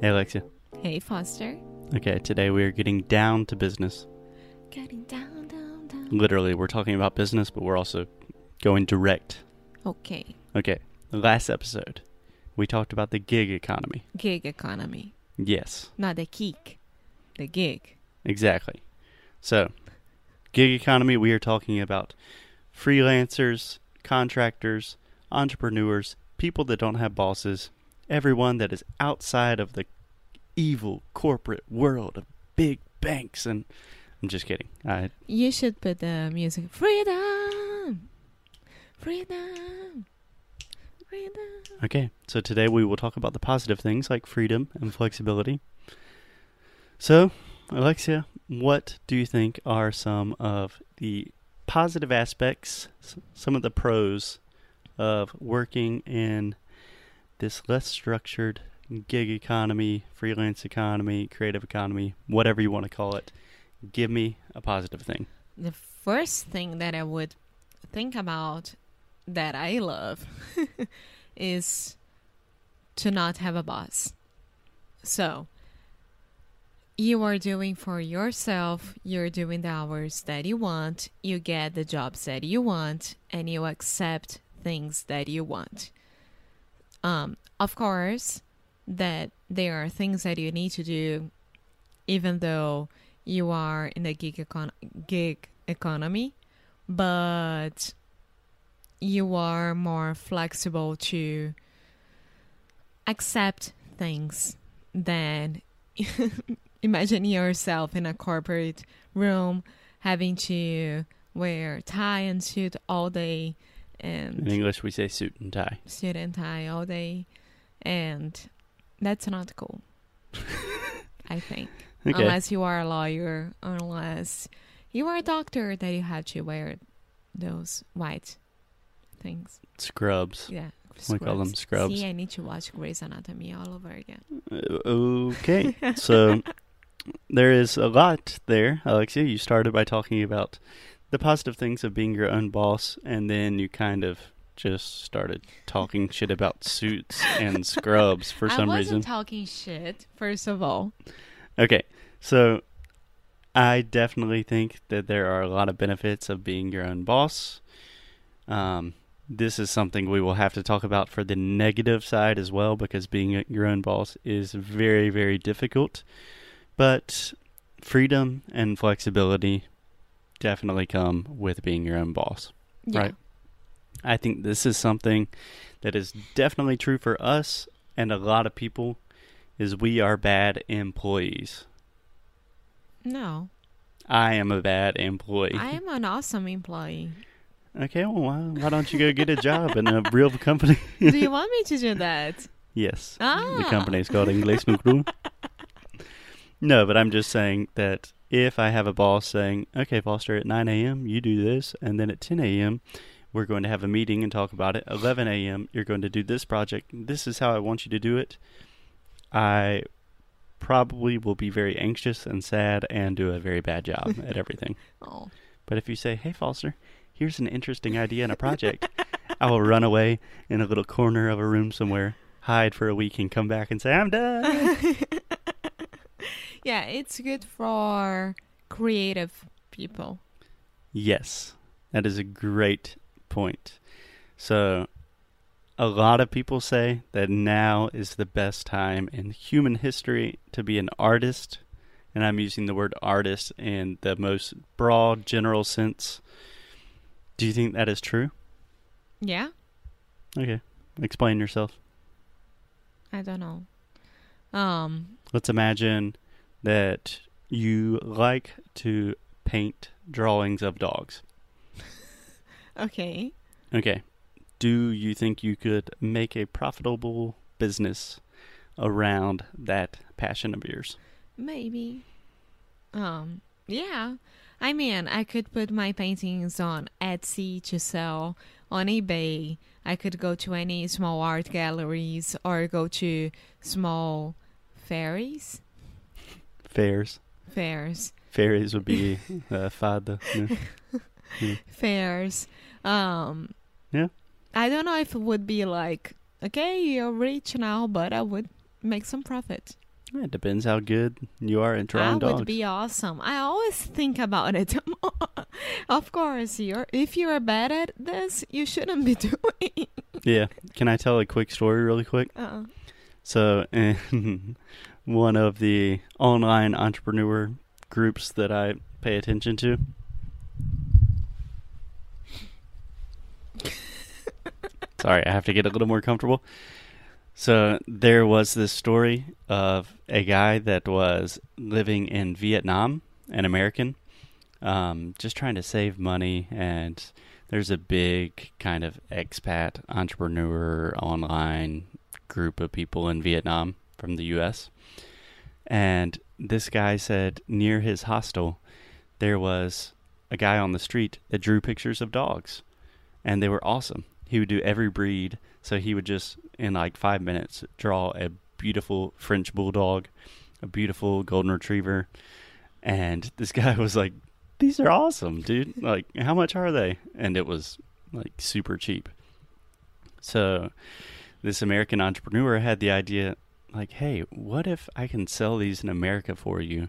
Hey, Alexia. Hey, Foster. Okay, today we are getting down to business. Getting down, down, down. Literally, we're talking about business, but we're also going direct. Okay. Okay, last episode, we talked about the gig economy. Gig economy. Yes, Not the geek. The gig. exactly. So, gig economy, we are talking about freelancers, contractors, entrepreneurs, people that don't have bosses, everyone that is outside of the evil corporate world of big banks and I'm just kidding. I You should put the music. Freedom! Freedom! Freedom! Okay, so today we will talk about the positive things like freedom and flexibility. So, Alexia, what do you think are some of the positive aspects, some of the pros of working in this less structured gig economy, freelance economy, creative economy, whatever you want to call it? Give me a positive thing. The first thing that I would think about that I love is to not have a boss. So, you are doing for yourself, you're doing the hours that you want, you get the jobs that you want, and you accept things that you want. Um, of course, that there are things that you need to do, even though you are in the gig, econ- gig economy, but you are more flexible to accept things than imagine yourself in a corporate room having to wear tie and suit all day In English, we say suit and tie. suit and tie all day and that's not cool i think Okay. unless you are a lawyer unless you are a doctor that you have to wear those white things Scrubs. yeah We call them scrubs. see i need to watch Grey's Anatomy all over again Uh, Okay, so there is a lot there, Alexia. You started by talking about the positive things of being your own boss, and then you kind of just started talking shit about suits and scrubs for I some wasn't reason. talking shit first of all Okay, so I definitely think that there are a lot of benefits of being your own boss. Um, this is something we will have to talk about for the negative side as well, because being your own boss is very, very difficult. But freedom and flexibility definitely come with being your own boss. yeah. Right. I think this is something that is definitely true for us and a lot of people is we are bad employees. no I am a bad employee. i am an awesome employee okay, well, why, why don't you go get a job in a real company? do you want me to do that yes. ah The company is called Inglés no No, but I'm just saying that if I have a boss saying, okay, Foster, at 9 a.m., you do this, and then at 10 a.m., we're going to have a meeting and talk about it. 11 a.m., you're going to do this project. This is how I want you to do it. I probably will be very anxious and sad and do a very bad job at everything. oh But if you say, hey, Foster, here's an interesting idea and a project, I will run away in a little corner of a room somewhere, hide for a week, and come back and say, I'm done. yeah it's good for creative people yes, that is a great point. So, a lot of people say that now is the best time in human history to be an artist. And I'm using the word artist in the most broad, general sense. Do you think that is true? yeah Okay. Explain yourself. i don't know um Let's imagine that you like to paint drawings of dogs. okay Okay. Do you think you could make a profitable business around that passion of yours? Maybe. Um, yeah. I mean, I could put my paintings on Etsy to sell, on eBay. I could go to any small art galleries or go to small fairies. Fairs. Fairs. Fairies would be uh, fada. Yeah. Fairs. Um, Yeah. I don't know if it would be like, okay, you're rich now, but I would make some profit. Yeah, It depends how good you are at That drawing dogs. would be awesome. I always think about it. of course, you're if you're bad at this, you shouldn't be doing. yeah. Can I tell a quick story really quick? Uh, So, in one of the online entrepreneur groups that I pay attention to, sorry, I have to get a little more comfortable. So, there was this story of a guy that was living in Vietnam, an American, um, just trying to save money. And there's a big kind of expat entrepreneur online group of people in Vietnam from the US. And this guy said near his hostel there was a guy on the street that drew pictures of dogs and they were awesome. He would do every breed, so he would just in like 5 minutes draw a beautiful French bulldog, a beautiful golden retriever, and this guy was like these are awesome, dude. Like how much are they? And it was like super cheap. So this American entrepreneur had the idea like, hey, what if I can sell these in America for you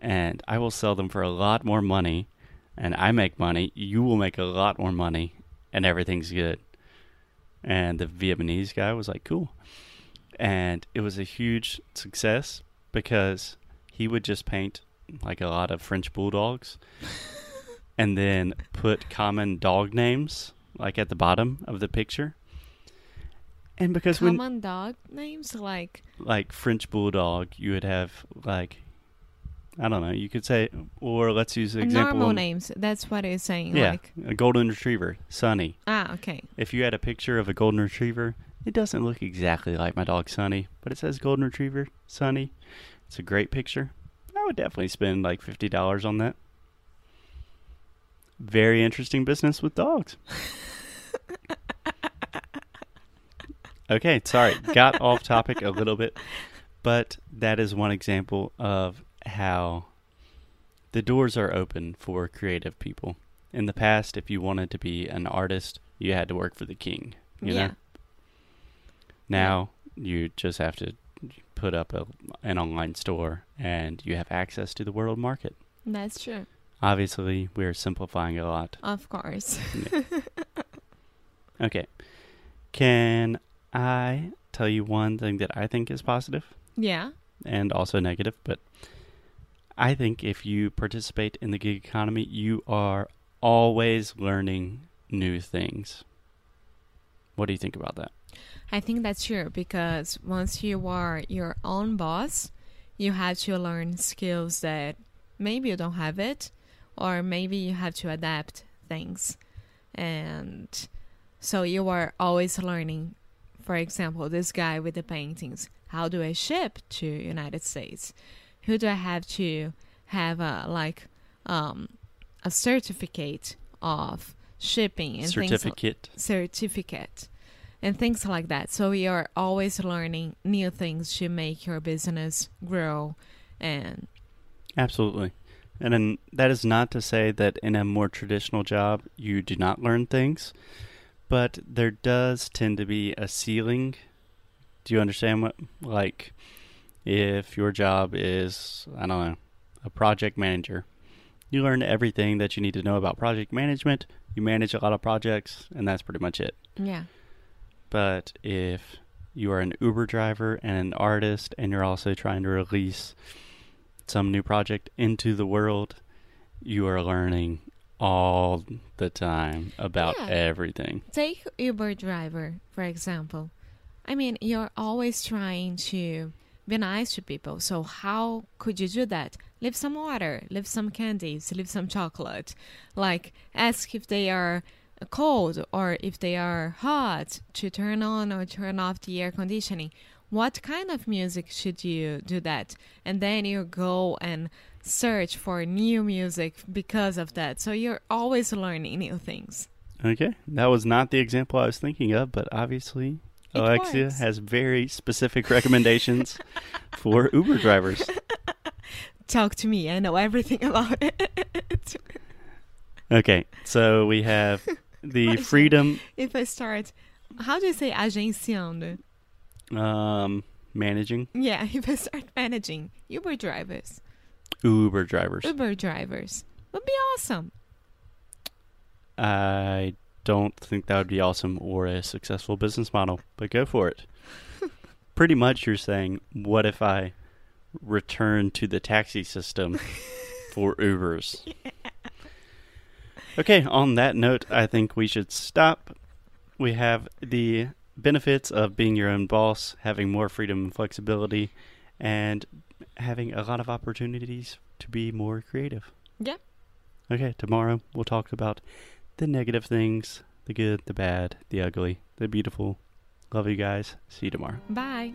and I will sell them for a lot more money and I make money, you will make a lot more money and everything's good. And the Vietnamese guy was like, cool. And it was a huge success because he would just paint like a lot of French bulldogs and then put common dog names like at the bottom of the picture. And because when common dog names like like French bulldog, you would have like I don't know, you could say or let's use an example normal names. That's what it's saying. Yeah, Like a golden retriever, Sunny. ah, okay. If you had a picture of a golden retriever, it doesn't look exactly like my dog Sunny, but it says golden retriever, Sunny. It's a great picture. I would definitely spend like fifty dollars on that. Very interesting business with dogs. okay, sorry, got off topic a little bit, but that is one example of how the doors are open for creative people. In the past, if you wanted to be an artist, you had to work for the king. You yeah. know. Now you just have to put up a, an online store, and you have access to the world market. That's true. Obviously, we're simplifying a lot. Of course. Okay. Can I tell you one thing that I think is positive yeah. and also negative? But I think if you participate in the gig economy, you are always learning new things. What do you think about that? I think that's true because once you are your own boss, you have to learn skills that maybe you don't have it, or maybe you have to adapt things. And so you are always learning. For example, this guy with the paintings. How do I ship to United States? Who do I have to have a like um, a certificate of shipping and things Certificate. certificate and things like that. So you're always learning new things to make your business grow and Absolutely. And then that is not to say that in a more traditional job you do not learn things, but there does tend to be a ceiling. Do you understand what like if your job is I don't know, a project manager, you learn everything that you need to know about project management, you manage a lot of projects and that's pretty much it. yeah. But if you are an Uber driver and an artist and you're also trying to release some new project into the world, you are learning all the time about Yeah. everything. Take Uber driver, for example. I mean, you're always trying to be nice to people. So how could you do that? Leave some water, leave some candies, leave some chocolate. Like ask if they are cold or if they are hot to turn on or turn off the air conditioning. What kind of music should you do that? And then you go and search for new music because of that. So you're always learning new things. Okay, that was not the example I was thinking of, but obviously It Alexia works. has very specific recommendations for Uber drivers. Talk to me. I know everything about it. Okay, so we have the freedom. if I start, how do you say agenciando? Um, managing Yeah, if I start managing Uber drivers, Uber drivers. Uber drivers would be awesome. I don't think that would be awesome or a successful business model, but go for it. Pretty much you're saying, what if I return to the taxi system for Ubers? Okay, on that note, I think we should stop. We have the benefits of being your own boss, having more freedom and flexibility, and having a lot of opportunities to be more creative. Yeah. Okay, tomorrow we'll talk about the negative things, the good, the bad, the ugly, the beautiful. Love you guys. See you tomorrow. Bye.